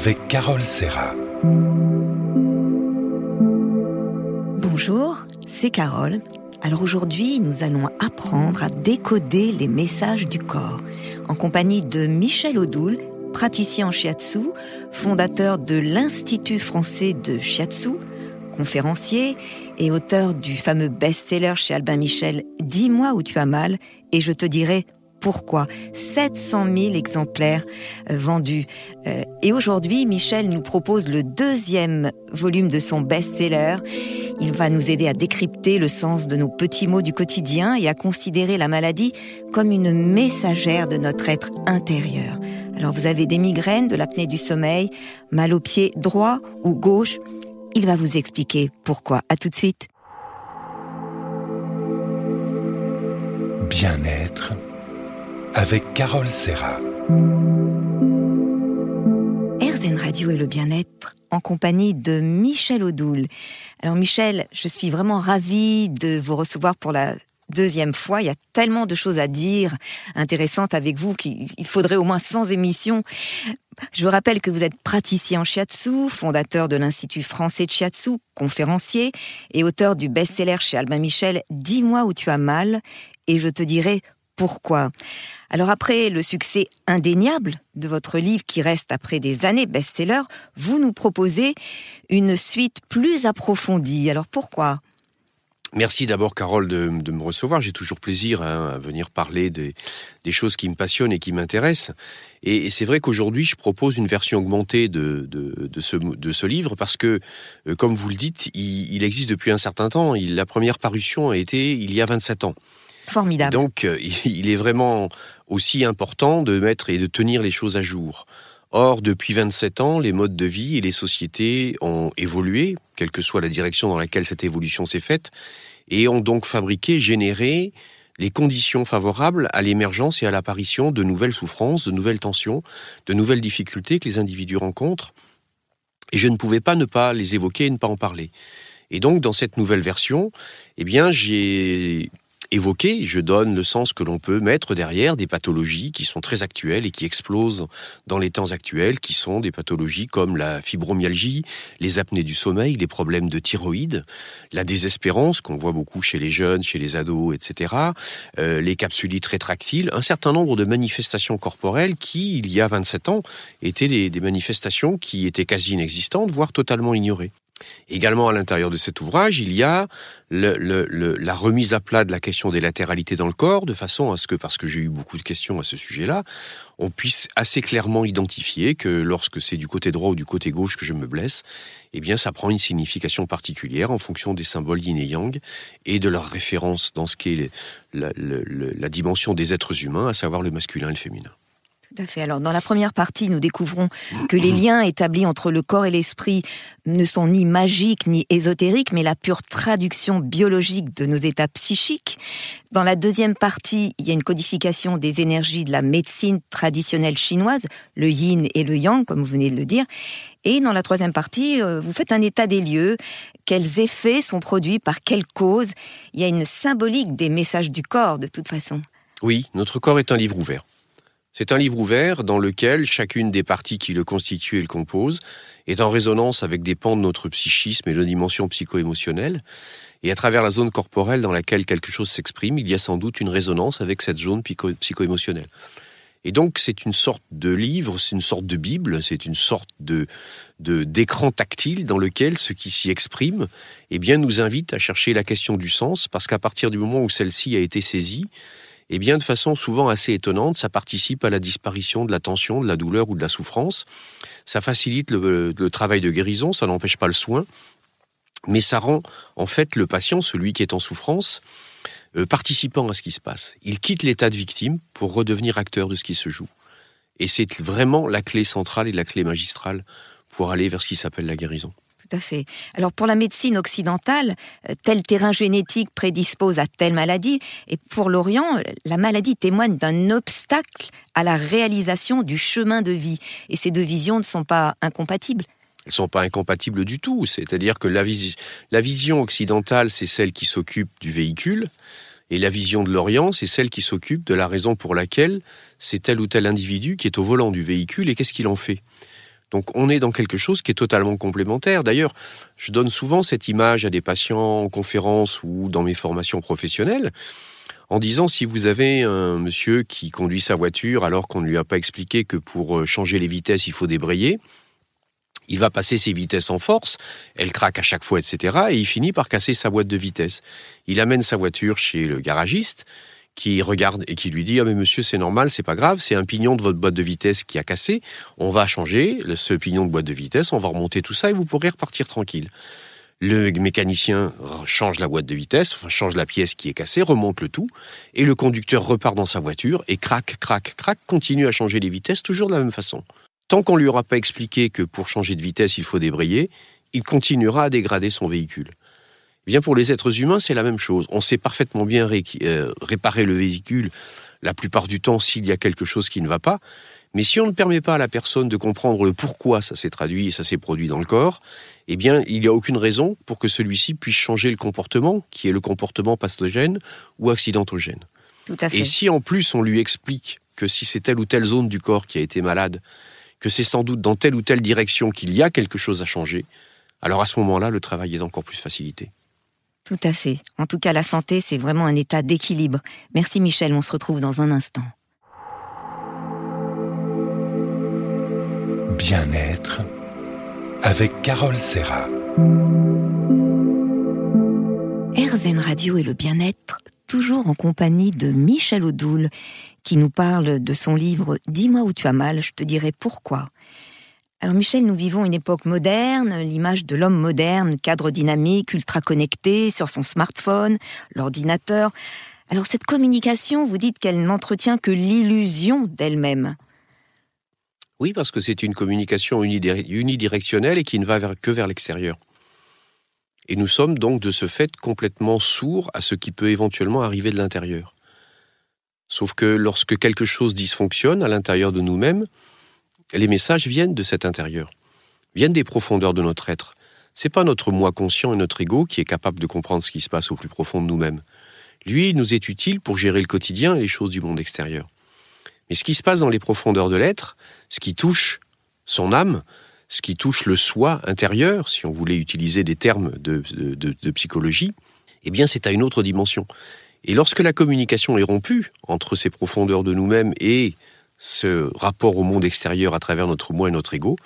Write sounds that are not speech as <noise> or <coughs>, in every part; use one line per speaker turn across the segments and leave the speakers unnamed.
avec Carole Serra.
Bonjour, c'est Carole. Alors aujourd'hui, nous allons apprendre à décoder les messages du corps en compagnie de Michel Odoul, praticien en shiatsu, fondateur de l'Institut français de shiatsu, conférencier et auteur du fameux best-seller chez Albin Michel Dis-moi où tu as mal et je te dirai pourquoi 700 000 exemplaires euh, vendus. Euh, et aujourd'hui, Michel nous propose le deuxième volume de son best-seller. Il va nous aider à décrypter le sens de nos petits mots du quotidien et à considérer la maladie comme une messagère de notre être intérieur. Alors vous avez des migraines, de l'apnée du sommeil, mal au pied droit ou gauche. Il va vous expliquer pourquoi. À tout de suite.
Bien-être avec Carole Serra.
RZN Radio et le bien-être en compagnie de Michel Odoul. Alors Michel, je suis vraiment ravie de vous recevoir pour la deuxième fois. Il y a tellement de choses à dire intéressantes avec vous qu'il faudrait au moins 100 émissions. Je vous rappelle que vous êtes praticien en shiatsu, fondateur de l'Institut français de shiatsu, conférencier et auteur du best-seller chez Albin Michel Dis-moi où tu as mal et je te dirai pourquoi? Alors après le succès indéniable de votre livre qui reste après des années best-seller, vous nous proposez une suite plus approfondie. Alors pourquoi?
Merci d'abord, Carole, de, me recevoir. J'ai toujours plaisir hein, à venir parler des, choses qui me passionnent et qui m'intéressent. Et, c'est vrai qu'aujourd'hui, je propose une version augmentée de, ce, livre parce que, euh, comme vous le dites, il, existe depuis un certain temps. La première parution a été il y a 27 ans. Donc, euh, <laughs> il est vraiment aussi important de mettre et de tenir les choses à jour. Or, depuis 27 ans, les modes de vie et les sociétés ont évolué, quelle que soit la direction dans laquelle cette évolution s'est faite, et ont donc fabriqué, généré les conditions favorables à l'émergence et à l'apparition de nouvelles souffrances, de nouvelles tensions, de nouvelles difficultés que les individus rencontrent. Et je ne pouvais pas ne pas les évoquer et ne pas en parler. Et donc, dans cette nouvelle version, eh bien, j'ai évoqué, je donne le sens que l'on peut mettre derrière des pathologies qui sont très actuelles et qui explosent dans les temps actuels, qui sont des pathologies comme la fibromyalgie, les apnées du sommeil, les problèmes de thyroïde, la désespérance qu'on voit beaucoup chez les jeunes, chez les ados, etc., euh, les capsulites rétractiles, un certain nombre de manifestations corporelles qui, il y a 27 ans, étaient des, des manifestations qui étaient quasi inexistantes, voire totalement ignorées. Également à l'intérieur de cet ouvrage, il y a la remise à plat de la question des latéralités dans le corps, de façon à ce que, parce que j'ai eu beaucoup de questions à ce sujet-là, on puisse assez clairement identifier que lorsque c'est du côté droit ou du côté gauche que je me blesse, eh bien ça prend une signification particulière en fonction des symboles yin et yang et de leur référence dans ce qui est la dimension des êtres humains, à savoir le masculin et le féminin.
Tout à fait. Alors, dans la première partie, nous découvrons que les liens établis entre le corps et l'esprit ne sont ni magiques ni ésotériques, mais la pure traduction biologique de nos états psychiques. Dans la deuxième partie, il y a une codification des énergies de la médecine traditionnelle chinoise, le yin et le yang, comme vous venez de le dire. Et dans la troisième partie, euh, vous faites un état des lieux. Quels effets sont produits par quelle cause? Il y a une symbolique des messages du corps, de toute façon.
Oui, notre corps est un livre ouvert. C'est un livre ouvert dans lequel chacune des parties qui le constituent et le composent est en résonance avec des pans de notre psychisme et de dimension psycho-émotionnelle. Et à travers la zone corporelle dans laquelle quelque chose s'exprime, il y a sans doute une résonance avec cette zone psycho-émotionnelle. Et donc c'est une sorte de livre, c'est une sorte de Bible, c'est une sorte de d'écran tactile dans lequel ce qui s'y exprime, eh bien, nous invite à chercher la question du sens, parce qu'à partir du moment où celle-ci a été saisie, eh bien, de façon souvent assez étonnante, ça participe à la disparition de la tension, de la douleur ou de la souffrance. Ça facilite le, travail de guérison, ça n'empêche pas le soin, mais ça rend en fait le patient, celui qui est en souffrance, euh, participant à ce qui se passe. Il quitte l'état de victime pour redevenir acteur de ce qui se joue. Et c'est vraiment la clé centrale et la clé magistrale pour aller vers ce qui s'appelle la guérison
à fait. Alors pour la médecine occidentale, euh, tel terrain génétique prédispose à telle maladie, et pour l'Orient, la maladie témoigne d'un obstacle à la réalisation du chemin de vie. Et ces deux visions ne sont pas incompatibles.
Elles sont pas incompatibles du tout. C'est-à-dire que la, la vision occidentale, c'est celle qui s'occupe du véhicule, et la vision de l'Orient, c'est celle qui s'occupe de la raison pour laquelle c'est tel ou tel individu qui est au volant du véhicule et qu'est-ce qu'il en fait? Donc on est dans quelque chose qui est totalement complémentaire. D'ailleurs, je donne souvent cette image à des patients en conférence ou dans mes formations professionnelles en disant si vous avez un monsieur qui conduit sa voiture alors qu'on ne lui a pas expliqué que pour euh, changer les vitesses il faut débrayer, il va passer ses vitesses en force, elle craque à chaque fois, etc. Et il finit par casser sa boîte de vitesse. Il amène sa voiture chez le garagiste, qui regarde et qui lui dit ah mais monsieur c'est normal c'est pas grave c'est un pignon de votre boîte de vitesse qui a cassé on va changer ce pignon de boîte de vitesse on va remonter tout ça et vous pourrez repartir tranquille le mécanicien change la boîte de vitesse, change la pièce qui est cassée, remonte le tout, et le conducteur repart dans sa voiture et crac, crac, crac, continue à changer les vitesses toujours de la même façon. Tant qu'on lui aura pas expliqué que pour changer de vitesse il faut débrayer, il continuera à dégrader son véhicule. Eh bien pour les êtres humains c'est la même chose. On sait parfaitement bien euh, réparer le véhicule la plupart du temps s'il y a quelque chose qui ne va pas, mais si on ne permet pas à la personne de comprendre le pourquoi ça s'est traduit et ça s'est produit dans le corps, eh bien, il n'y a aucune raison pour que celui-ci puisse changer le comportement, qui est le comportement pathogène ou accidentogène.
Tout à fait.
Et si en plus on lui explique que si c'est telle ou telle zone du corps qui a été malade, que c'est sans doute dans telle ou telle direction qu'il y a quelque chose à changer, alors à ce moment-là, le travail est encore plus facilité.
Tout à fait. En tout cas, la santé, c'est vraiment un état d'équilibre. Merci Michel, on se retrouve dans un instant.
Bien-être avec Carole Serra.
RZN Radio et le bien-être, toujours en compagnie de Michel Odoul, qui nous parle de son livre Dis-moi où tu as mal, je te dirai pourquoi. Alors Michel, nous vivons une époque moderne, l'image de l'homme moderne, cadre dynamique, ultra connecté, sur son smartphone, l'ordinateur. Alors cette communication, vous dites qu'elle n'entretient que l'illusion d'elle-même.
Oui, parce que c'est une communication unidirectionnelle et qui ne va que vers l'extérieur. Et nous sommes donc de ce fait complètement sourds à ce qui peut éventuellement arriver de l'intérieur. Sauf que lorsque quelque chose dysfonctionne à l'intérieur de nous-mêmes, les messages viennent de cet intérieur, viennent des profondeurs de notre être. C'est pas notre moi conscient et notre ego qui est capable de comprendre ce qui se passe au plus profond de nous-mêmes. Lui, nous est utile pour gérer le quotidien et les choses du monde extérieur. Mais ce qui se passe dans les profondeurs de l'être, ce qui touche son âme, ce qui touche le soi intérieur, si on voulait utiliser des termes de, psychologie, eh c'est à une autre dimension. Et lorsque la communication est rompue entre ces profondeurs de nous-mêmes et ce rapport au monde extérieur à travers notre moi et notre ego,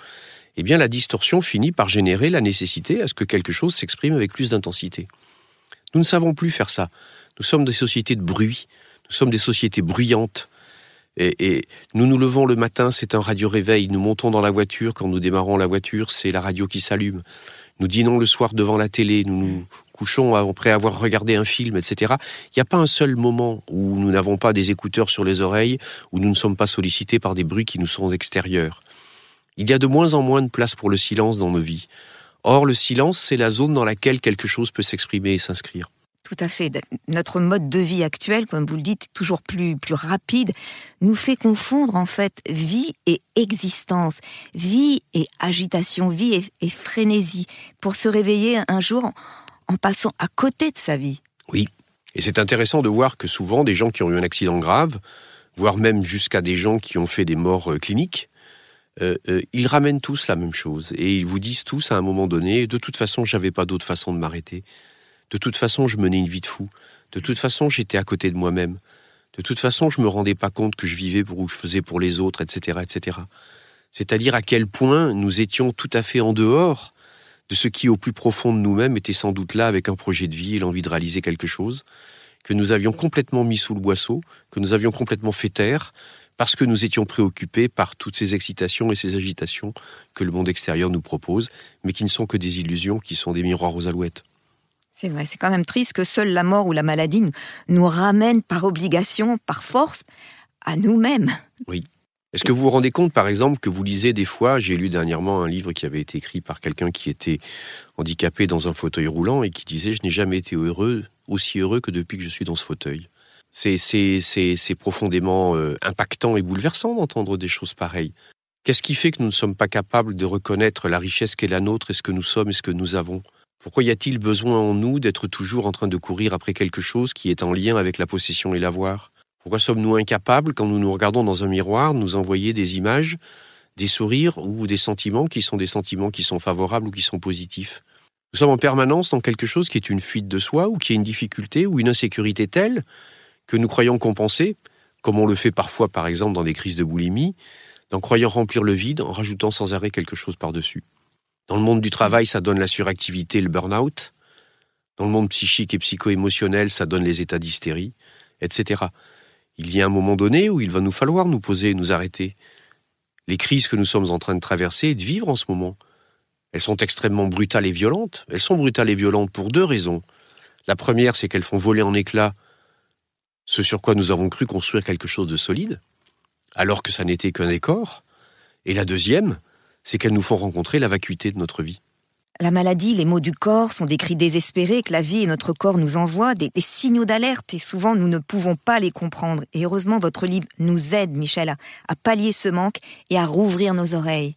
eh bien la distorsion finit par générer la nécessité à ce que quelque chose s'exprime avec plus d'intensité. Nous ne savons plus faire ça. Nous sommes des sociétés de bruit, nous sommes des sociétés bruyantes, et, nous nous levons le matin, c'est un radio-réveil. Nous montons dans la voiture, quand nous démarrons la voiture, c'est la radio qui s'allume. Nous dînons le soir devant la télé, nous nous couchons après avoir regardé un film, etc. Il n'y a pas un seul moment où nous n'avons pas des écouteurs sur les oreilles, où nous ne sommes pas sollicités par des bruits qui nous sont extérieurs. Il y a de moins en moins de place pour le silence dans nos vies. Or, le silence, c'est la zone dans laquelle quelque chose peut s'exprimer et s'inscrire.
Tout à fait. Notre mode de vie actuel, comme vous le dites, toujours plus, plus rapide, nous fait confondre en fait vie et existence, vie et agitation, vie et, frénésie, pour se réveiller un jour en, passant à côté de sa vie.
Oui. Et c'est intéressant de voir que souvent des gens qui ont eu un accident grave, voire même jusqu'à des gens qui ont fait des morts euh, cliniques, euh, euh, ils ramènent tous la même chose et ils vous disent tous à un moment donné, de toute façon, j'avais pas d'autre façon de m'arrêter. De toute façon, je menais une vie de fou. De toute façon, j'étais à côté de moi-même. De toute façon, je me rendais pas compte que je vivais pour où je faisais pour les autres, etc., etc. C'est-à-dire à quel point nous étions tout à fait en dehors de ce qui, au plus profond de nous-mêmes, était sans doute là avec un projet de vie et l'envie de réaliser quelque chose, que nous avions complètement mis sous le boisseau, que nous avions complètement fait taire, parce que nous étions préoccupés par toutes ces excitations et ces agitations que le monde extérieur nous propose, mais qui ne sont que des illusions, qui sont des miroirs aux alouettes.
C'est vrai, c'est quand même triste que seule la mort ou la maladie nous ramène par obligation, par force, à nous-mêmes.
Oui. Est-ce que vous vous rendez compte, par exemple, que vous lisez des fois, j'ai lu dernièrement un livre qui avait été écrit par quelqu'un qui était handicapé dans un fauteuil roulant et qui disait Je n'ai jamais été heureux, aussi heureux que depuis que je suis dans ce fauteuil. C'est, profondément euh, impactant et bouleversant d'entendre des choses pareilles. Qu'est-ce qui fait que nous ne sommes pas capables de reconnaître la richesse qu'est la nôtre et ce que nous sommes et ce que nous avons? Pourquoi y a-t-il besoin en nous d'être toujours en train de courir après quelque chose qui est en lien avec la possession et l'avoir? Pourquoi sommes-nous incapables, quand nous nous regardons dans un miroir, de nous envoyer des images des sourires ou des sentiments qui sont des sentiments qui sont favorables ou qui sont positifs? Nous sommes en permanence dans quelque chose qui est une fuite de soi ou qui est une difficulté ou une insécurité telle que nous croyons compenser, comme on le fait parfois par exemple dans des crises de boulimie, en croyant remplir le vide en rajoutant sans arrêt quelque chose par-dessus. Dans le monde du travail, ça donne la suractivité, le burn-out. Dans le monde psychique et psycho-émotionnel, ça donne les états d'hystérie, etc. Il y a un moment donné où il va nous falloir nous poser, nous arrêter. Les crises que nous sommes en train de traverser et de vivre en ce moment, elles sont extrêmement brutales et violentes. Elles sont brutales et violentes pour deux raisons. La première, c'est qu'elles font voler en éclats ce sur quoi nous avons cru construire quelque chose de solide, alors que ça n'était qu'un décor. Et la deuxième, c'est qu'elles nous font rencontrer la vacuité de notre vie.
La maladie, les maux du corps sont des cris désespérés que la vie et notre corps nous envoient, des, signaux d'alerte, et souvent nous ne pouvons pas les comprendre. Et heureusement, votre livre nous aide, Michel, à, pallier ce manque et à rouvrir nos oreilles.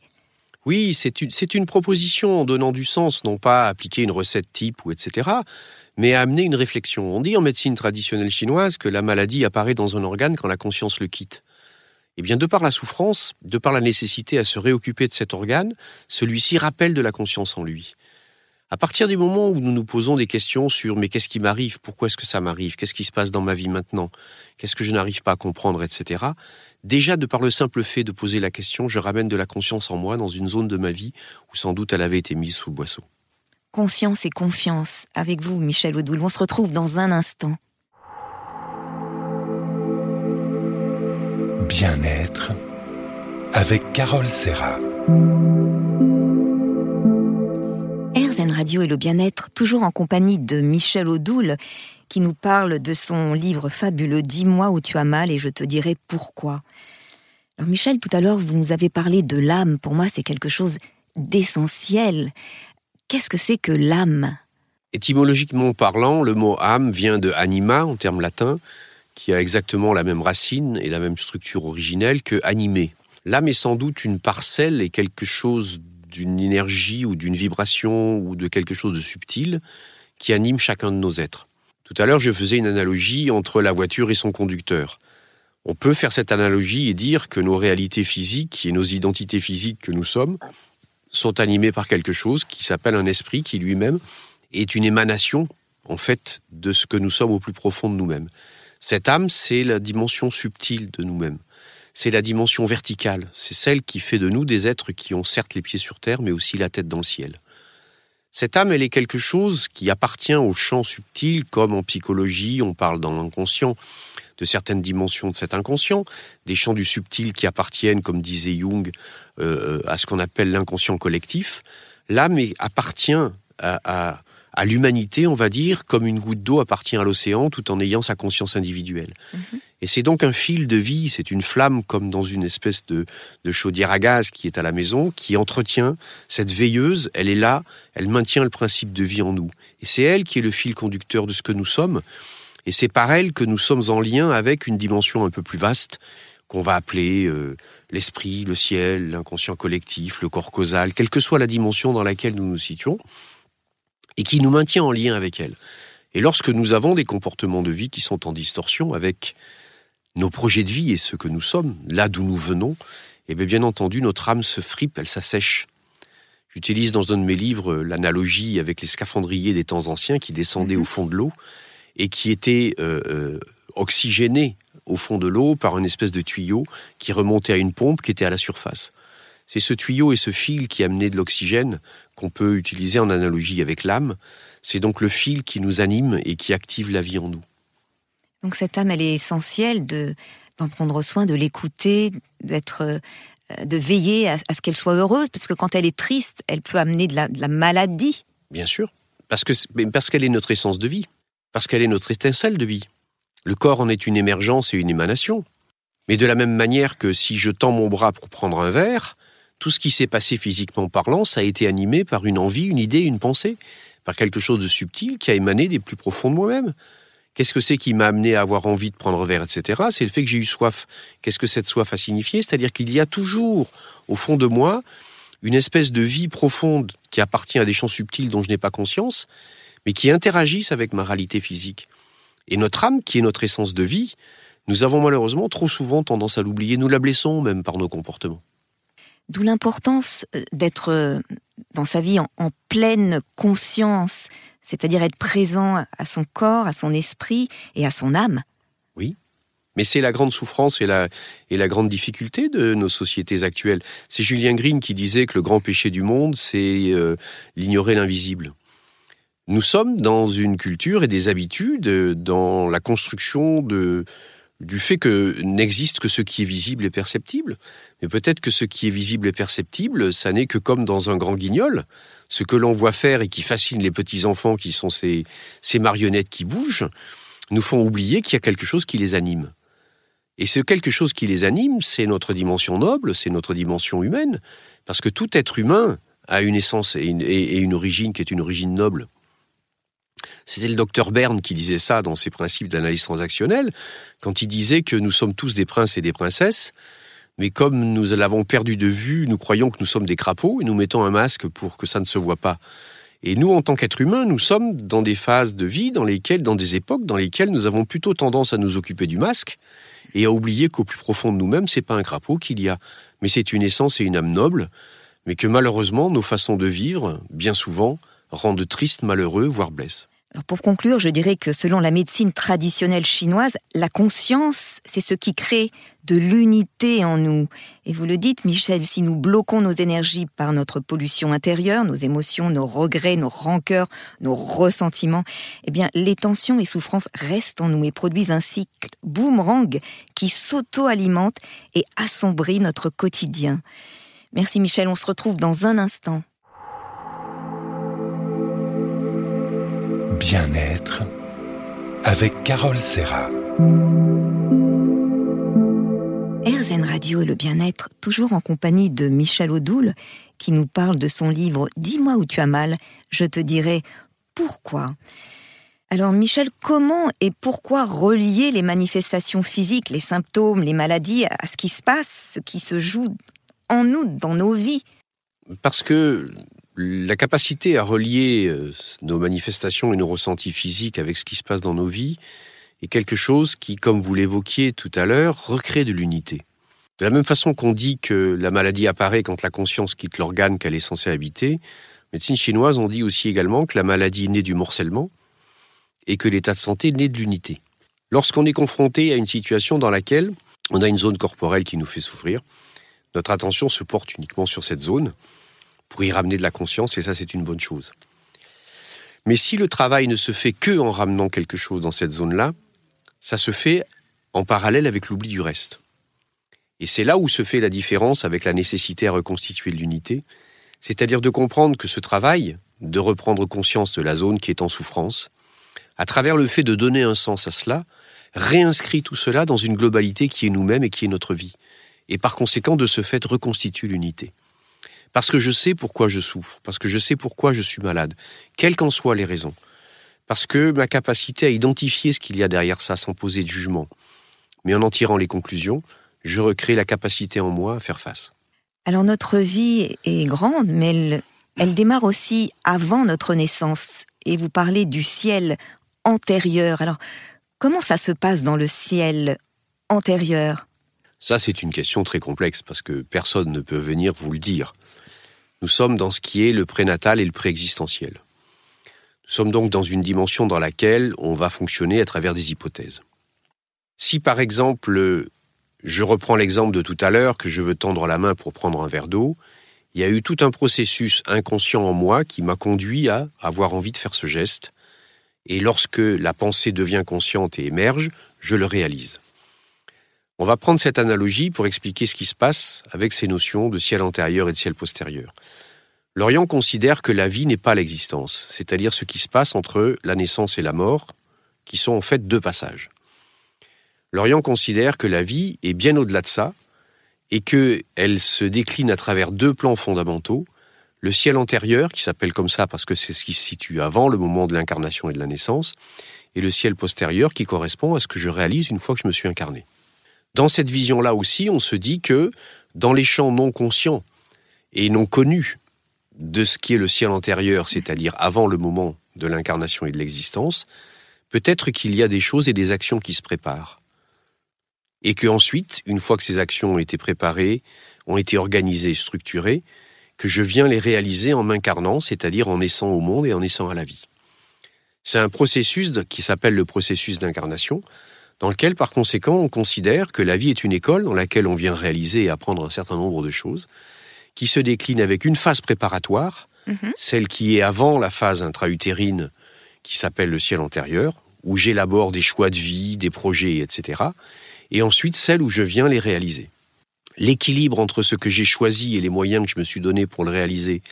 Oui, c'est une, proposition en donnant du sens, non pas à appliquer une recette type ou etc., mais à amener une réflexion. On dit en médecine traditionnelle chinoise que la maladie apparaît dans un organe quand la conscience le quitte. Eh bien, de par la souffrance, de par la nécessité à se réoccuper de cet organe, celui-ci rappelle de la conscience en lui. À partir du moment où nous nous posons des questions sur mais qu'est-ce qui m'arrive, pourquoi est-ce que ça m'arrive, qu'est-ce qui se passe dans ma vie maintenant, qu'est-ce que je n'arrive pas à comprendre, etc. Déjà, de par le simple fait de poser la question, je ramène de la conscience en moi dans une zone de ma vie où sans doute elle avait été mise sous le boisseau.
Conscience et confiance avec vous, Michel Audoul. On se retrouve dans un instant.
Bien-être avec Carole Serra.
RZN Radio et le bien-être, toujours en compagnie de Michel Audoul, qui nous parle de son livre fabuleux Dis-moi où tu as mal et je te dirai pourquoi. Alors Michel, tout à l'heure, vous nous avez parlé de l'âme. Pour moi, c'est quelque chose d'essentiel. Qu'est-ce que c'est que l'âme?
Étymologiquement parlant, le mot âme vient de anima en termes latins, qui a exactement la même racine et la même structure originelle que animé. L'âme est sans doute une parcelle et quelque chose d'une énergie ou d'une vibration ou de quelque chose de subtil qui anime chacun de nos êtres. Tout à l'heure, je faisais une analogie entre la voiture et son conducteur. On peut faire cette analogie et dire que nos réalités physiques et nos identités physiques que nous sommes sont animées par quelque chose qui s'appelle un esprit qui lui-même est une émanation, en fait, de ce que nous sommes au plus profond de nous-mêmes. Cette âme, c'est la dimension subtile de nous-mêmes. C'est la dimension verticale. C'est celle qui fait de nous des êtres qui ont certes les pieds sur terre, mais aussi la tête dans le ciel. Cette âme, elle est quelque chose qui appartient au champ subtil, comme en psychologie, on parle dans l'inconscient de certaines dimensions de cet inconscient, des champs du subtil qui appartiennent, comme disait Jung, euh, à ce qu'on appelle l'inconscient collectif. L'âme appartient à l'humanité, on va dire, comme une goutte d'eau appartient à l'océan tout en ayant sa conscience individuelle. Mhm. Et c'est donc un fil de vie, c'est une flamme comme dans une espèce de, de, chaudière à gaz qui est à la maison, qui entretient cette veilleuse, elle est là, elle maintient le principe de vie en nous. Et c'est elle qui est le fil conducteur de ce que nous sommes. Et c'est par elle que nous sommes en lien avec une dimension un peu plus vaste qu'on va appeler euh, l'esprit, le ciel, l'inconscient collectif, le corps causal, quelle que soit la dimension dans laquelle nous nous situons et qui nous maintient en lien avec elle. Et lorsque nous avons des comportements de vie qui sont en distorsion avec nos projets de vie et ce que nous sommes, là d'où nous venons, et eh bien, bien entendu, notre âme se fripe, elle s'assèche. J'utilise dans un de mes livres l'analogie avec les scaphandriers des temps anciens qui descendaient mhm. au fond de l'eau et qui étaient euh, euh, oxygénés au fond de l'eau par une espèce de tuyau qui remontait à une pompe qui était à la surface. C'est ce tuyau et ce fil qui amenaient de l'oxygène qu'on peut utiliser en analogie avec l'âme. C'est donc le fil qui nous anime et qui active la vie en nous.
Donc cette âme, elle est essentielle de d'en prendre soin, de l'écouter, d'être, euh, de veiller à, ce qu'elle soit heureuse, parce que quand elle est triste, elle peut amener de la, maladie.
Bien sûr, parce que parce qu'elle est notre essence de vie, parce qu'elle est notre étincelle de vie. Le corps en est une émergence et une émanation. Mais de la même manière que si je tends mon bras pour prendre un verre, tout ce qui s'est passé physiquement parlant, ça a été animé par une envie, une idée, une pensée, par quelque chose de subtil qui a émané des plus profonds de moi-même. Qu'est-ce que c'est qui m'a amené à avoir envie de prendre verre, etc. C'est le fait que j'ai eu soif. Qu'est-ce que cette soif a signifié? C'est-à-dire qu'il y a toujours, au fond de moi, une espèce de vie profonde qui appartient à des champs subtils dont je n'ai pas conscience, mais qui interagissent avec ma réalité physique. Et notre âme, qui est notre essence de vie, nous avons malheureusement trop souvent tendance à l'oublier, nous la blessons même par nos comportements.
D'où l'importance euh, d'être euh, dans sa vie en, pleine conscience, c'est-à-dire être présent à son corps, à son esprit et à son âme.
Oui, mais c'est la grande souffrance et la, grande difficulté de nos sociétés actuelles. C'est Julien Green qui disait que le grand péché du monde, c'est euh, l'ignorer l'invisible. Nous sommes dans une culture et des habitudes, dans la construction du fait que n'existe que ce qui est visible et perceptible. Mais peut-être que ce qui est visible et perceptible, ça n'est que comme dans un grand guignol. Ce que l'on voit faire et qui fascine les petits-enfants qui sont ces, marionnettes qui bougent, nous font oublier qu'il y a quelque chose qui les anime. Et ce quelque chose qui les anime, c'est notre dimension noble, c'est notre dimension humaine, parce que tout être humain a une essence et une, et une origine qui est une origine noble. C'était le docteur Berne qui disait ça dans ses principes d'analyse transactionnelle, quand il disait que nous sommes tous des princes et des princesses, mais comme nous l'avons perdu de vue, nous croyons que nous sommes des crapauds et nous mettons un masque pour que ça ne se voit pas. Et nous, en tant qu'êtres humains, nous sommes dans des phases de vie dans lesquelles, dans des époques dans lesquelles nous avons plutôt tendance à nous occuper du masque et à oublier qu'au plus profond de nous-mêmes, c'est pas un crapaud qu'il y a, mais c'est une essence et une âme noble, mais que malheureusement, nos façons de vivre, bien souvent, rendent tristes, malheureux, voire blessent
pour conclure, je dirais que selon la médecine traditionnelle chinoise, la conscience, c'est ce qui crée de l'unité en nous. Et vous le dites, Michel, si nous bloquons nos énergies par notre pollution intérieure, nos émotions, nos regrets, nos rancœurs, nos ressentiments, eh bien, les tensions et souffrances restent en nous et produisent un cycle boomerang qui s'auto-alimente et assombrit notre quotidien. Merci Michel, on se retrouve dans un instant.
Bien-être avec Carole Serra.
RZN Radio et le bien-être, toujours en compagnie de Michel Audoul, qui nous parle de son livre Dis-moi où tu as mal, je te dirai pourquoi. Alors Michel, comment et pourquoi relier les manifestations physiques, les symptômes, les maladies à ce qui se passe, ce qui se joue en nous, dans nos vies?
Parce que la capacité à relier euh, nos manifestations et nos ressentis physiques avec ce qui se passe dans nos vies est quelque chose qui, comme vous l'évoquiez tout à l'heure, recrée de l'unité. De la même façon qu'on dit que la maladie apparaît quand la conscience quitte l'organe qu'elle est censée habiter, médecine chinoise, on dit aussi également que la maladie naît du morcellement et que l'état de santé naît de l'unité. Lorsqu'on est confronté à une situation dans laquelle on a une zone corporelle qui nous fait souffrir, notre attention se porte uniquement sur cette zone, pour y ramener de la conscience, et ça c'est une bonne chose. Mais si le travail ne se fait que en ramenant quelque chose dans cette zone-là, ça se fait en parallèle avec l'oubli du reste. Et c'est là où se fait la différence avec la nécessité à reconstituer l'unité, c'est-à-dire de comprendre que ce travail, de reprendre conscience de la zone qui est en souffrance, à travers le fait de donner un sens à cela, réinscrit tout cela dans une globalité qui est nous-mêmes et qui est notre vie, et par conséquent de ce fait reconstitue l'unité. Parce que je sais pourquoi je souffre, parce que je sais pourquoi je suis malade, quelles qu'en soient les raisons. Parce que ma capacité à identifier ce qu'il y a derrière ça sans poser de jugement, mais en en tirant les conclusions, je recrée la capacité en moi à faire face.
Alors notre vie est grande, mais elle, elle démarre aussi avant notre naissance. Et vous parlez du ciel antérieur. Alors, comment ça se passe dans le ciel antérieur?
Ça, c'est une question très complexe parce que personne ne peut venir vous le dire. Nous sommes dans ce qui est le prénatal et le préexistentiel. Nous sommes donc dans une dimension dans laquelle on va fonctionner à travers des hypothèses. Si par exemple, je reprends l'exemple de tout à l'heure, que je veux tendre la main pour prendre un verre d'eau, il y a eu tout un processus inconscient en moi qui m'a conduit à avoir envie de faire ce geste, et lorsque la pensée devient consciente et émerge, je le réalise. On va prendre cette analogie pour expliquer ce qui se passe avec ces notions de ciel antérieur et de ciel postérieur. L'Orient considère que la vie n'est pas l'existence, c'est-à-dire ce qui se passe entre la naissance et la mort, qui sont en fait deux passages. L'Orient considère que la vie est bien au-delà de ça, et qu'elle se décline à travers deux plans fondamentaux, le ciel antérieur, qui s'appelle comme ça parce que c'est ce qui se situe avant le moment de l'incarnation et de la naissance, et le ciel postérieur qui correspond à ce que je réalise une fois que je me suis incarné. Dans cette vision-là aussi, on se dit que dans les champs non conscients et non connus de ce qui est le ciel antérieur, c'est-à-dire avant le moment de l'incarnation et de l'existence, peut-être qu'il y a des choses et des actions qui se préparent. Et que ensuite, une fois que ces actions ont été préparées, ont été organisées, structurées, que je viens les réaliser en m'incarnant, c'est-à-dire en naissant au monde et en naissant à la vie. C'est un processus qui s'appelle le processus d'incarnation, dans lequel, par conséquent, on considère que la vie est une école dans laquelle on vient réaliser et apprendre un certain nombre de choses, qui se décline avec une phase préparatoire, mhm. celle qui est avant la phase intra-utérine, qui s'appelle le ciel antérieur, où j'élabore des choix de vie, des projets, etc. Et ensuite celle où je viens les réaliser. L'équilibre entre ce que j'ai choisi et les moyens que je me suis donnés pour le réaliser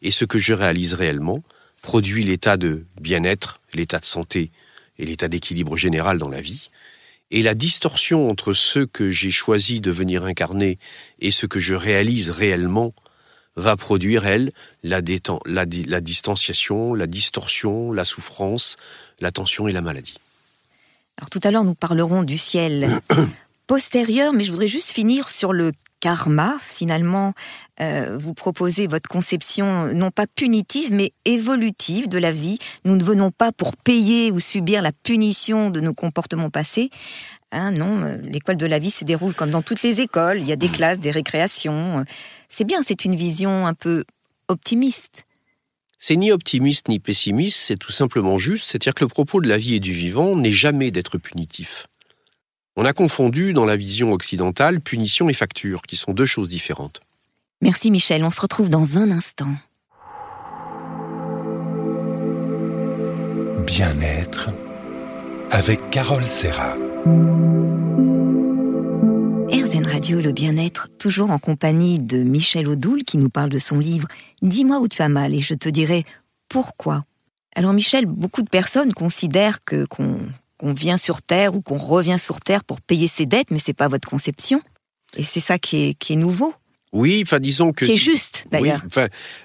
et ce que je réalise réellement produit l'état de bien-être, l'état de santé et l'état d'équilibre général dans la vie. Et la distorsion entre ce que j'ai choisi de venir incarner et ce que je réalise réellement va produire, elle, la, la distanciation, la distorsion, la souffrance, la tension et la maladie.
Alors tout à l'heure, nous parlerons du ciel <clears throat> postérieur, mais je voudrais juste finir sur le karma. Finalement, euh, vous proposez votre conception non pas punitive, mais évolutive de la vie. Nous ne venons pas pour payer ou subir la punition de nos comportements passés. Hein, non, euh, l'école de la vie se déroule comme dans toutes les écoles. Il y a des classes, des récréations. C'est bien, c'est une vision un peu optimiste.
C'est ni optimiste ni pessimiste, c'est tout simplement juste, c'est-à-dire que le propos de la vie et du vivant n'est jamais d'être punitif. On a confondu dans la vision occidentale punition et facture, qui sont deux choses différentes.
Merci Michel, on se retrouve dans un instant.
Bien-être avec Carole Serra.
RZN Radio, le bien-être, toujours en compagnie de Michel Audoul qui nous parle de son livre Dis-moi où tu as mal et je te dirai pourquoi. Alors Michel, beaucoup de personnes considèrent que qu'on vient sur Terre ou qu'on revient sur Terre pour payer ses dettes, mais c'est pas votre conception. Et c'est ça qui est, qui est nouveau.
Oui, enfin disons que...
Qui est juste, d'ailleurs.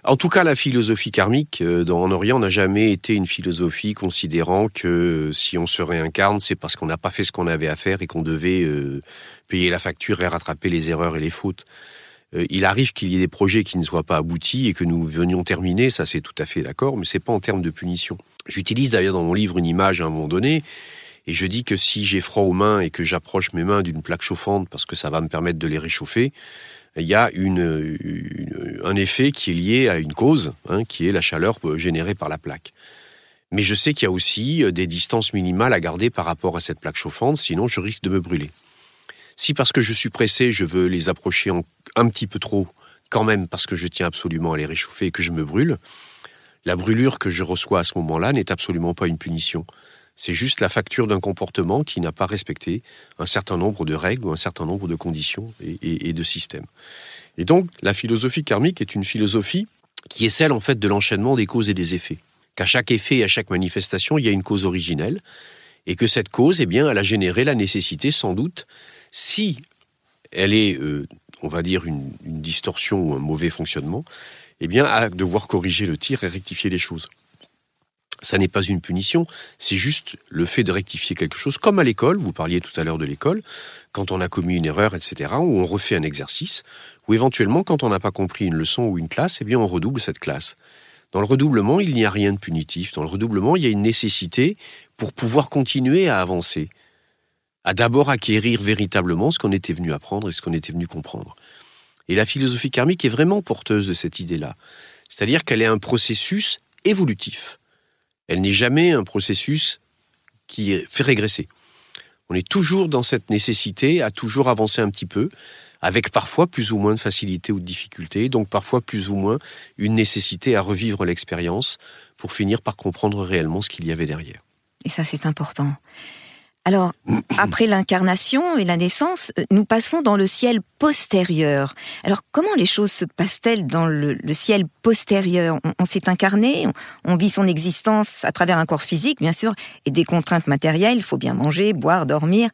en tout cas, la philosophie karmique euh, dans, en Orient n'a jamais été une philosophie considérant que si on se réincarne, c'est parce qu'on n'a pas fait ce qu'on avait à faire et qu'on devait euh, payer la facture et rattraper les erreurs et les fautes. Euh, il arrive qu'il y ait des projets qui ne soient pas aboutis et que nous venions terminer, ça c'est tout à fait d'accord, mais c'est pas en termes de punition. J'utilise d'ailleurs dans mon livre une image à un moment donné, et je dis que si j'ai froid aux mains et que j'approche mes mains d'une plaque chauffante parce que ça va me permettre de les réchauffer, il y a un effet qui est lié à une cause, hein, qui est la chaleur générée par la plaque. Mais je sais qu'il y a aussi euh, des distances minimales à garder par rapport à cette plaque chauffante, sinon je risque de me brûler. Si parce que je suis pressé, je veux les approcher un petit peu trop, quand même parce que je tiens absolument à les réchauffer et que je me brûle, la brûlure que je reçois à ce moment-là n'est absolument pas une punition. C'est juste la facture d'un comportement qui n'a pas respecté un certain nombre de règles ou un certain nombre de conditions et, de systèmes. Et donc, la philosophie karmique est une philosophie qui est celle, en fait, de l'enchaînement des causes et des effets. Qu'à chaque effet et à chaque manifestation, il y a une cause originelle, et que cette cause, eh bien, elle a généré la nécessité, sans doute, si elle est, euh, on va dire, une, distorsion ou un mauvais fonctionnement, eh bien, à devoir corriger le tir et rectifier les choses ça n'est pas une punition, c'est juste le fait de rectifier quelque chose, comme à l'école, vous parliez tout à l'heure de l'école, quand on a commis une erreur, etc., ou on refait un exercice, ou éventuellement quand on n'a pas compris une leçon ou une classe, eh bien on redouble cette classe. Dans le redoublement, il n'y a rien de punitif. Dans le redoublement, il y a une nécessité pour pouvoir continuer à avancer, à d'abord acquérir véritablement ce qu'on était venu apprendre et ce qu'on était venu comprendre. Et la philosophie karmique est vraiment porteuse de cette idée-là. C'est-à-dire qu'elle est un processus évolutif. Elle n'est jamais un processus qui fait régresser. On est toujours dans cette nécessité à toujours avancer un petit peu, avec parfois plus ou moins de facilité ou de difficulté, donc parfois plus ou moins une nécessité à revivre l'expérience pour finir par comprendre réellement ce qu'il y avait derrière.
Et ça, c'est important. Alors, <clears throat> après l'incarnation et la naissance, euh, nous passons dans le ciel postérieur. Alors, comment les choses se passent-elles dans le, ciel postérieur? On, s'est incarné, on, vit son existence à travers un corps physique, bien sûr, et des contraintes matérielles, il faut bien manger, boire, dormir.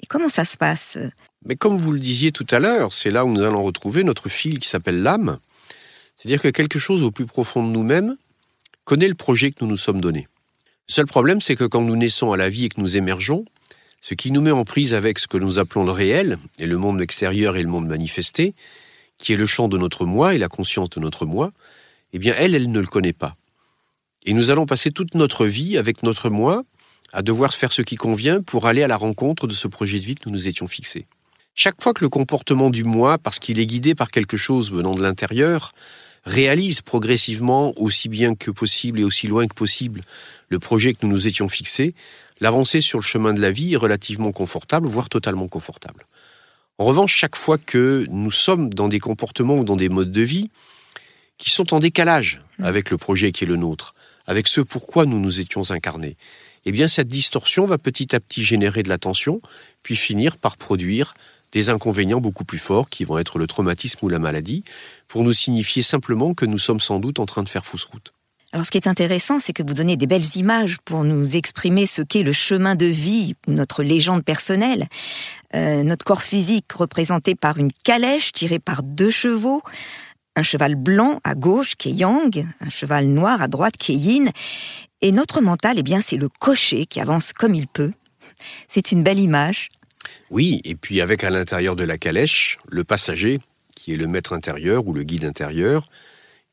Et comment ça se passe?
Mais comme vous le disiez tout à l'heure, c'est là où nous allons retrouver notre fil qui s'appelle l'âme. C'est-à-dire que quelque chose au plus profond de nous-mêmes connaît le projet que nous nous sommes donné. Seul problème, c'est que quand nous naissons à la vie et que nous émergeons, ce qui nous met en prise avec ce que nous appelons le réel, et le monde extérieur et le monde manifesté, qui est le champ de notre moi et la conscience de notre moi, eh bien, elle, elle ne le connaît pas. Et nous allons passer toute notre vie avec notre moi à devoir faire ce qui convient pour aller à la rencontre de ce projet de vie que nous nous étions fixés. Chaque fois que le comportement du moi, parce qu'il est guidé par quelque chose venant de l'intérieur, réalise progressivement aussi bien que possible et aussi loin que possible le projet que nous nous étions fixés, l'avancée sur le chemin de la vie est relativement confortable, voire totalement confortable. En revanche, chaque fois que nous sommes dans des comportements ou dans des modes de vie qui sont en décalage mmh. avec le projet qui est le nôtre, avec ce pourquoi nous nous étions incarnés, eh bien cette distorsion va petit à petit générer de la tension, puis finir par produire des inconvénients beaucoup plus forts qui vont être le traumatisme ou la maladie, pour nous signifier simplement que nous sommes sans doute en train de faire fausse route.
Alors ce qui est intéressant, c'est que vous donnez des belles images pour nous exprimer ce qu'est le chemin de vie notre légende personnelle. Euh, notre corps physique représenté par une calèche tirée par deux chevaux, un cheval blanc à gauche qui est Yang, un cheval noir à droite qui est Yin, et notre mental, eh bien, c'est le cocher qui avance comme il peut. C'est une belle image.
Oui, et puis avec à l'intérieur de la calèche, le passager, qui est le maître intérieur ou le guide intérieur,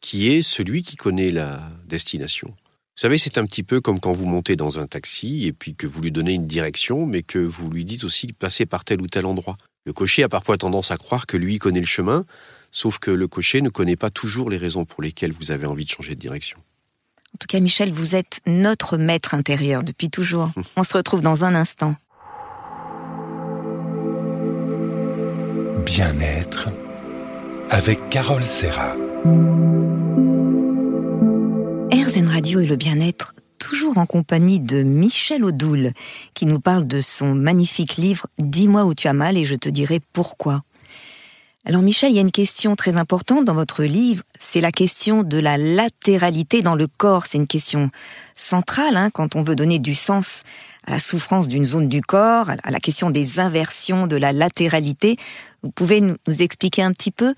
qui est celui qui connaît la destination. Vous savez, c'est un petit peu comme quand vous montez dans un taxi et puis que vous lui donnez une direction, mais que vous lui dites aussi de passer par tel ou tel endroit. Le cocher a parfois tendance à croire que lui connaît le chemin, sauf que le cocher ne connaît pas toujours les raisons pour lesquelles vous avez envie de changer de direction.
En tout cas, Michel, vous êtes notre maître intérieur depuis toujours. <laughs> On se retrouve dans un instant.
Bien-être avec Carole Serra.
Et le bien-être, toujours en compagnie de Michel Audoul, qui nous parle de son magnifique livre Dis-moi où tu as mal et je te dirai pourquoi. Alors Michel, il y a une question très importante dans votre livre, c'est la question de la latéralité dans le corps. C'est une question centrale hein, quand on veut donner du sens à la souffrance d'une zone du corps, à la question des inversions de la latéralité. Vous pouvez nous expliquer un petit peu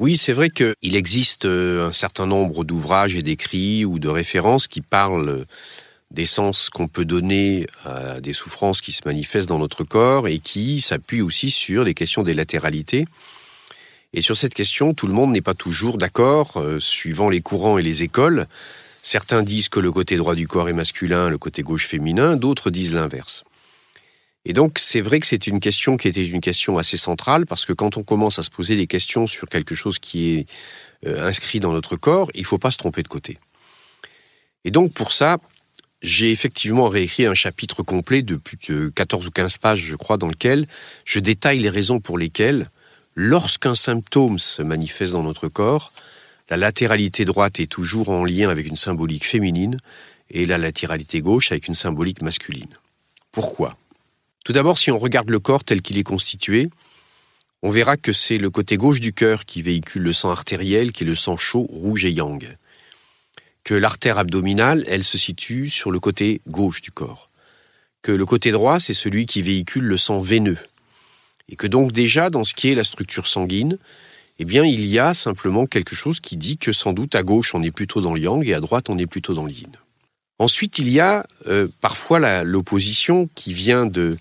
oui, c'est vrai qu'il existe euh, un certain nombre d'ouvrages et d'écrits ou de références qui parlent des sens qu'on peut donner à des souffrances qui se manifestent dans notre corps et qui s'appuient aussi sur les questions des latéralités. Et sur cette question, tout le monde n'est pas toujours d'accord, euh, suivant les courants et les écoles. Certains disent que le côté droit du corps est masculin, le côté gauche féminin, d'autres disent l'inverse. Et donc, c'est vrai que c'est une question qui était une question assez centrale, parce que quand on commence à se poser des questions sur quelque chose qui est euh, inscrit dans notre corps, il ne faut pas se tromper de côté. Et donc, pour ça, j'ai effectivement réécrit un chapitre complet de plus de 14 ou 15 pages, je crois, dans lequel je détaille les raisons pour lesquelles lorsqu'un symptôme se manifeste dans notre corps, la latéralité droite est toujours en lien avec une symbolique féminine et la latéralité gauche avec une symbolique masculine. Pourquoi? Tout d'abord, si on regarde le corps tel qu'il est constitué, on verra que c'est le côté gauche du cœur qui véhicule le sang artériel, qui est le sang chaud, rouge et yang. Que l'artère abdominale, elle se situe sur le côté gauche du corps. Que le côté droit, c'est celui qui véhicule le sang veineux, et que donc déjà, dans ce qui est la structure sanguine, eh bien, il y a simplement quelque chose qui dit que sans doute à gauche, on est plutôt dans le yang et à droite, on est plutôt dans le yin. Ensuite, il y a euh, parfois l'opposition qui vient de,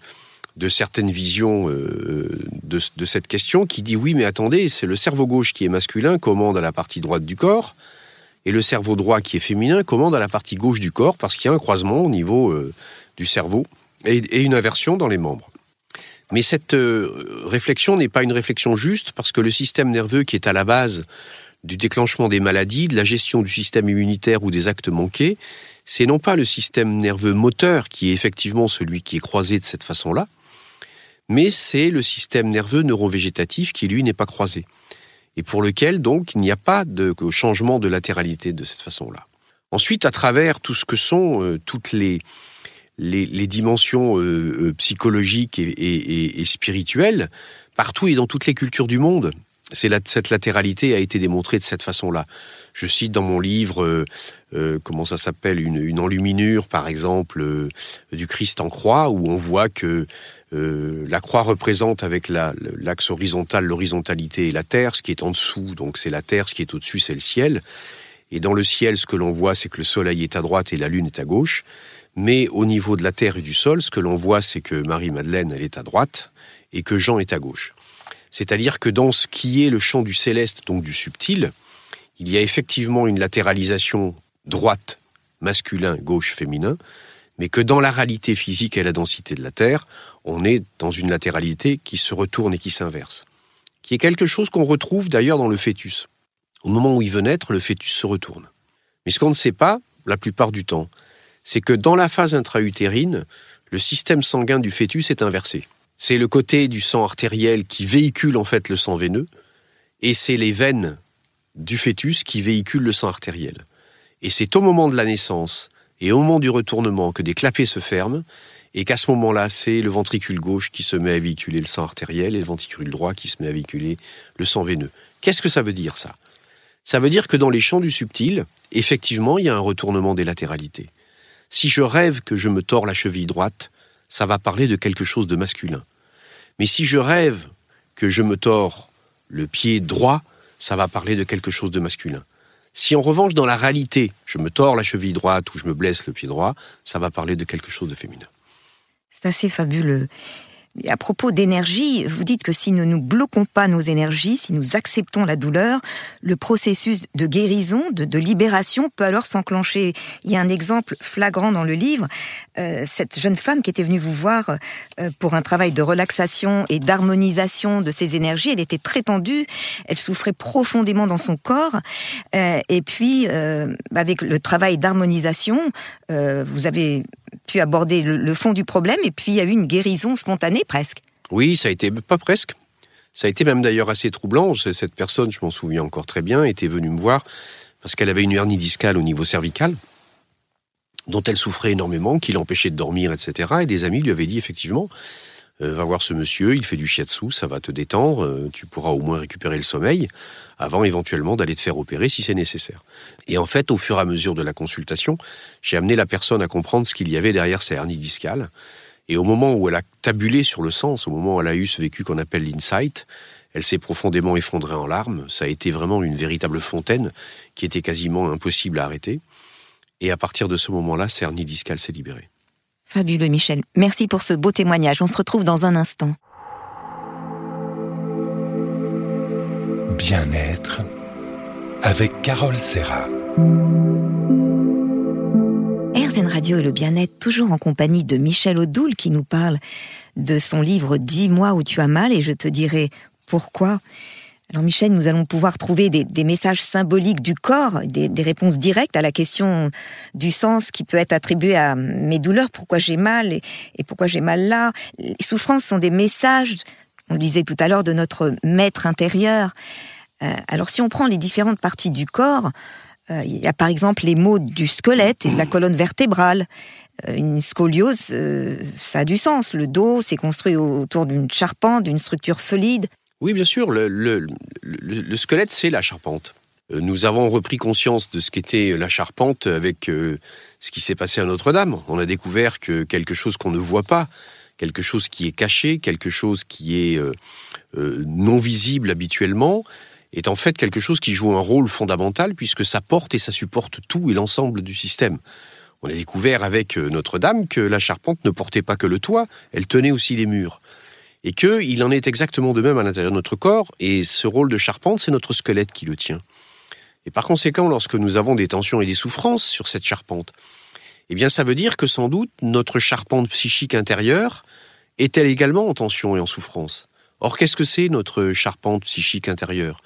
certaines visions euh, de, cette question qui dit oui, mais attendez, c'est le cerveau gauche qui est masculin, commande à la partie droite du corps, et le cerveau droit qui est féminin commande à la partie gauche du corps parce qu'il y a un croisement au niveau euh, du cerveau et, une inversion dans les membres. Mais cette réflexion n'est pas une réflexion juste parce que le système nerveux qui est à la base du déclenchement des maladies, de la gestion du système immunitaire ou des actes manqués, c'est non pas le système nerveux moteur qui est effectivement celui qui est croisé de cette façon-là, mais c'est le système nerveux neurovégétatif qui lui n'est pas croisé et pour lequel donc il n'y a pas de changement de latéralité de cette façon-là. Ensuite, à travers tout ce que sont euh, toutes les dimensions euh, euh, psychologiques et, spirituelles partout et dans toutes les cultures du monde. Cette latéralité a été démontrée de cette façon-là. Je cite dans mon livre, euh, comment ça s'appelle, une, enluminure, par exemple, du Christ en croix, où on voit que la croix représente avec l'axe horizontal l'horizontalité et la terre, ce qui est en dessous, donc c'est la terre, ce qui est au-dessus, c'est le ciel. Et dans le ciel, ce que l'on voit, c'est que le soleil est à droite et la lune est à gauche. Mais au niveau de la terre et du sol, ce que l'on voit, c'est que Marie-Madeleine, elle est à droite et que Jean est à gauche. C'est-à-dire que dans ce qui est le champ du céleste, donc du subtil, il y a effectivement une latéralisation droite, masculin, gauche, féminin, mais que dans la réalité physique et la densité de la Terre, on est dans une latéralité qui se retourne et qui s'inverse. Qui est quelque chose qu'on retrouve d'ailleurs dans le fœtus. Au moment où il veut naître, le fœtus se retourne. Mais ce qu'on ne sait pas, la plupart du temps, c'est que dans la phase intra-utérine, le système sanguin du fœtus est inversé. C'est le côté du sang artériel qui véhicule en fait le sang veineux, et c'est les veines du fœtus qui véhiculent le sang artériel. Et c'est au moment de la naissance et au moment du retournement que des clapets se ferment, et qu'à ce moment-là, c'est le ventricule gauche qui se met à véhiculer le sang artériel et le ventricule droit qui se met à véhiculer le sang veineux. Qu'est-ce que ça veut dire ça? Ça veut dire que dans les champs du subtil, effectivement, il y a un retournement des latéralités. Si je rêve que je me tords la cheville droite, ça va parler de quelque chose de masculin. Mais si je rêve que je me tords le pied droit, ça va parler de quelque chose de masculin. Si en revanche, dans la réalité, je me tords la cheville droite ou je me blesse le pied droit, ça va parler de quelque chose de féminin.
C'est assez fabuleux. À propos d'énergie, vous dites que si nous ne bloquons pas nos énergies, si nous acceptons la douleur, le processus de guérison, de, libération peut alors s'enclencher. Il y a un exemple flagrant dans le livre. Euh, cette jeune femme qui était venue vous voir euh, pour un travail de relaxation et d'harmonisation de ses énergies, elle était très tendue, elle souffrait profondément dans son corps. Euh, et puis, avec le travail d'harmonisation, vous avez pu aborder le, fond du problème et puis il y a eu une guérison spontanée presque.
Oui, ça a été pas presque. Ça a été même d'ailleurs assez troublant. Cette personne, je m'en souviens encore très bien, était venue me voir parce qu'elle avait une hernie discale au niveau cervical dont elle souffrait énormément, qui l'empêchait de dormir, etc. Et des amis lui avaient dit effectivement, euh, va voir ce monsieur, il fait du shiatsu, ça va te détendre, euh, tu pourras au moins récupérer le sommeil avant éventuellement d'aller te faire opérer si c'est nécessaire. Et en fait, au fur et à mesure de la consultation, j'ai amené la personne à comprendre ce qu'il y avait derrière sa hernie discale. Et au moment où elle a tabulé sur le sens, au moment où elle a eu ce vécu qu'on appelle l'insight, elle s'est profondément effondrée en larmes. Ça a été vraiment une véritable fontaine qui était quasiment impossible à arrêter. Et à partir de ce moment-là, sa hernie discale s'est libérée.
Fabuleux, Michel. Merci pour ce beau témoignage. On se retrouve dans un instant.
Bien-être avec Carole Serra.
RZN Radio et le bien-être, toujours en compagnie de Michel Audoul qui nous parle de son livre Dis-moi où tu as mal et je te dirai pourquoi. Alors Michel, nous allons pouvoir trouver des, messages symboliques du corps, des, réponses directes à la question du sens qui peut être attribué à mes douleurs, pourquoi j'ai mal et, et pourquoi j'ai mal là. Les souffrances sont des messages on le disait tout à l'heure, de notre maître intérieur. Euh, alors si on prend les différentes parties du corps, euh, il y a par exemple les maux du squelette et de la colonne vertébrale. Euh, une scoliose, ça a du sens. Le dos, c'est construit autour d'une charpente, d'une structure solide.
Oui, bien sûr, le, le squelette, c'est la charpente. Nous avons repris conscience de ce qu'était la charpente avec ce qui s'est passé à Notre-Dame. On a découvert que quelque chose qu'on ne voit pas, quelque chose qui est caché, quelque chose qui est euh, euh, non visible habituellement, est en fait quelque chose qui joue un rôle fondamental puisque ça porte et ça supporte tout et l'ensemble du système. On a découvert avec euh, Notre-Dame que la charpente ne portait pas que le toit, elle tenait aussi les murs. Et qu'il en est exactement de même à l'intérieur de notre corps, et ce rôle de charpente, c'est notre squelette qui le tient. Et par conséquent, lorsque nous avons des tensions et des souffrances sur cette charpente, eh bien ça veut dire que sans doute notre charpente psychique intérieure est-elle également en tension et en souffrance? Or, qu'est-ce que c'est notre charpente psychique intérieure?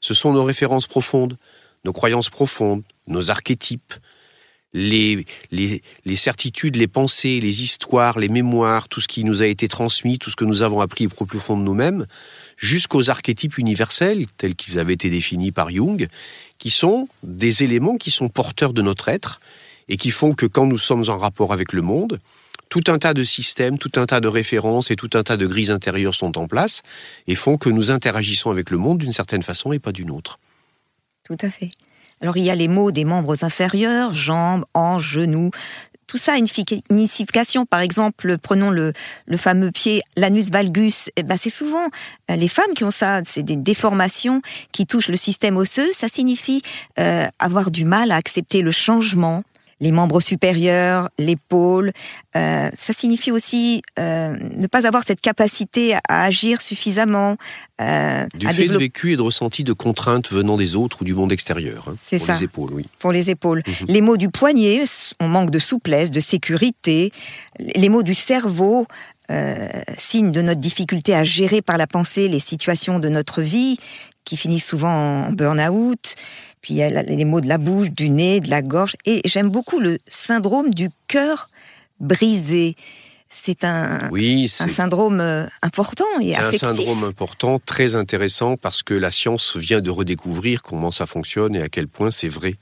Ce sont nos références profondes, nos croyances profondes, nos archétypes, les, certitudes, les pensées, les histoires, les mémoires, tout ce qui nous a été transmis, tout ce que nous avons appris au plus fond de nous-mêmes, jusqu'aux archétypes universels, tels qu'ils avaient été définis par Jung, qui sont des éléments qui sont porteurs de notre être et qui font que quand nous sommes en rapport avec le monde, tout un tas de systèmes, tout un tas de références et tout un tas de grilles intérieures sont en place et font que nous interagissons avec le monde d'une certaine façon et pas d'une autre.
Tout à fait. Alors il y a les mots des membres inférieurs, jambes, hanches, genoux. Tout ça a une signification. Par exemple, prenons le, fameux pied, l'anus valgus. Eh ben, c'est souvent euh, les femmes qui ont ça. C'est des déformations qui touchent le système osseux. Ça signifie euh, avoir du mal à accepter le changement, les membres supérieurs, l'épaule. Euh, ça signifie aussi euh, ne pas avoir cette capacité à agir suffisamment.
Euh, du fait de vécu et de ressenti de contraintes venant des autres ou du monde extérieur. Hein,
C'est
ça. Pour les épaules, oui.
Pour les épaules. Mhm. Les mots du poignet, on manque de souplesse, de sécurité. Les mots du cerveau, euh, signe de notre difficulté à gérer par la pensée les situations de notre vie, qui finissent souvent en burn-out. Puis il y a les mots de la bouche, du nez, de la gorge. Et j'aime beaucoup le syndrome du cœur brisé. C'est un,
oui,
un syndrome euh, important et affectif.
C'est un syndrome important, très intéressant, parce que la science vient de redécouvrir comment ça fonctionne et à quel point c'est vrai.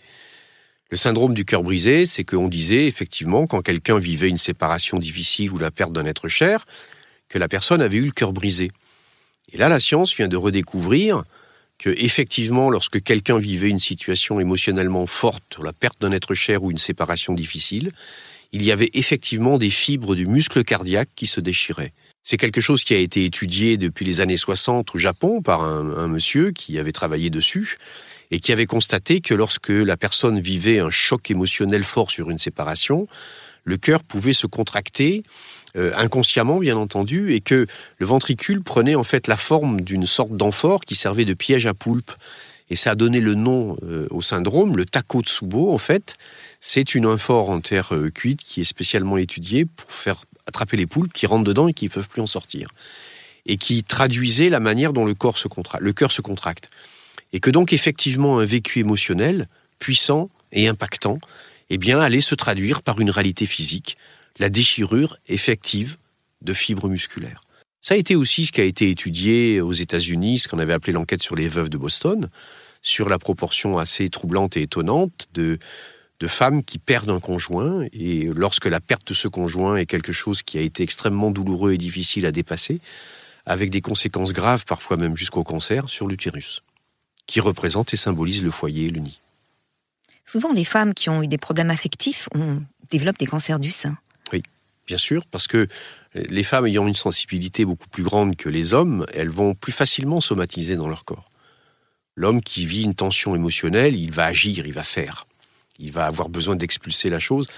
Le syndrome du cœur brisé, c'est qu'on disait effectivement quand quelqu'un vivait une séparation difficile ou la perte d'un être cher, que la personne avait eu le cœur brisé. Et là, la science vient de redécouvrir que effectivement, lorsque quelqu'un vivait une situation émotionnellement forte, la perte d'un être cher ou une séparation difficile, il y avait effectivement des fibres du muscle cardiaque qui se déchiraient. C'est quelque chose qui a été étudié depuis les années 60 au Japon par un, monsieur qui avait travaillé dessus et qui avait constaté que lorsque la personne vivait un choc émotionnel fort sur une séparation, le cœur pouvait se contracter euh, inconsciemment bien entendu, et que le ventricule prenait en fait la forme d'une sorte d'amphore qui servait de piège à poulpe. Et ça a donné le nom euh, au syndrome, le Takotsubo en fait. C'est une amphore en terre euh, cuite qui est spécialement étudiée pour faire attraper les poulpes qui rentrent dedans et qui ne peuvent plus en sortir. Et qui traduisait la manière dont le, corps se le cœur se contracte et que donc effectivement un vécu émotionnel puissant et impactant, eh bien, allait se traduire par une réalité physique, la déchirure effective de fibres musculaires. Ça a été aussi ce qui a été étudié aux États-Unis, ce qu'on avait appelé l'enquête sur les veuves de Boston, sur la proportion assez troublante et étonnante de, femmes qui perdent un conjoint, et lorsque la perte de ce conjoint est quelque chose qui a été extrêmement douloureux et difficile à dépasser, avec des conséquences graves, parfois même jusqu'au cancer, sur l'utérus qui représente et symbolise le foyer et le nid.
Souvent, les femmes qui ont eu des problèmes affectifs on développent des cancers du sein.
Bien sûr, parce que les femmes ayant une sensibilité beaucoup plus grande que les hommes, elles vont plus facilement somatiser dans leur corps. L'homme qui vit une tension émotionnelle, il va agir, il va faire. Il va avoir besoin d'expulser la chose.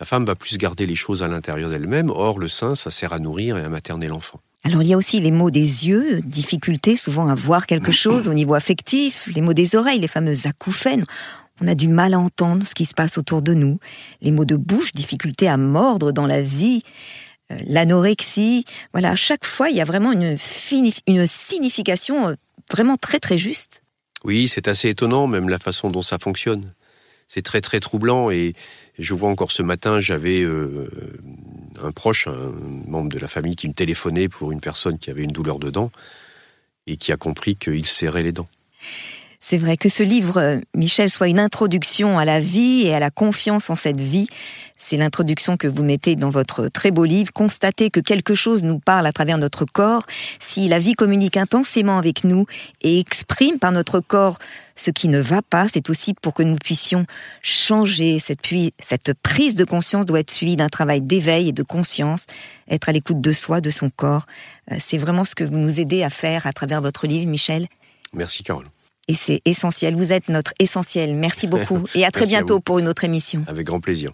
La femme va plus garder les choses à l'intérieur d'elle-même. Or, le sein, ça sert à nourrir et à materner l'enfant.
Alors il y a aussi les mots des yeux, difficulté souvent à voir quelque <coughs> chose au niveau affectif, les mots des oreilles, les fameuses acouphènes. On a du mal à entendre ce qui se passe autour de nous. Les mots de bouche, difficulté à mordre dans la vie, euh, l'anorexie. Voilà, à chaque fois, il y a vraiment une, signification euh, vraiment très très juste.
Oui, c'est assez étonnant, même la façon dont ça fonctionne. C'est très très troublant et je vois encore ce matin, j'avais euh, un proche, un membre de la famille qui me téléphonait pour une personne qui avait une douleur de dents et qui a compris qu'il serrait les dents.
C'est vrai que ce livre, euh, Michel, soit une introduction à la vie et à la confiance en cette vie. C'est l'introduction que vous mettez dans votre très beau livre. Constatez que quelque chose nous parle à travers notre corps. Si la vie communique intensément avec nous et exprime par notre corps ce qui ne va pas, c'est aussi pour que nous puissions changer. Cette, cette prise de conscience doit être suivie d'un travail d'éveil et de conscience, être à l'écoute de soi, de son corps. Euh, c'est vraiment ce que vous nous aidez à faire à travers votre livre, Michel.
Merci, Carole
et c'est essentiel. Vous êtes notre essentiel. Merci beaucoup <laughs> et à très bientôt pour une autre émission.
Avec grand plaisir.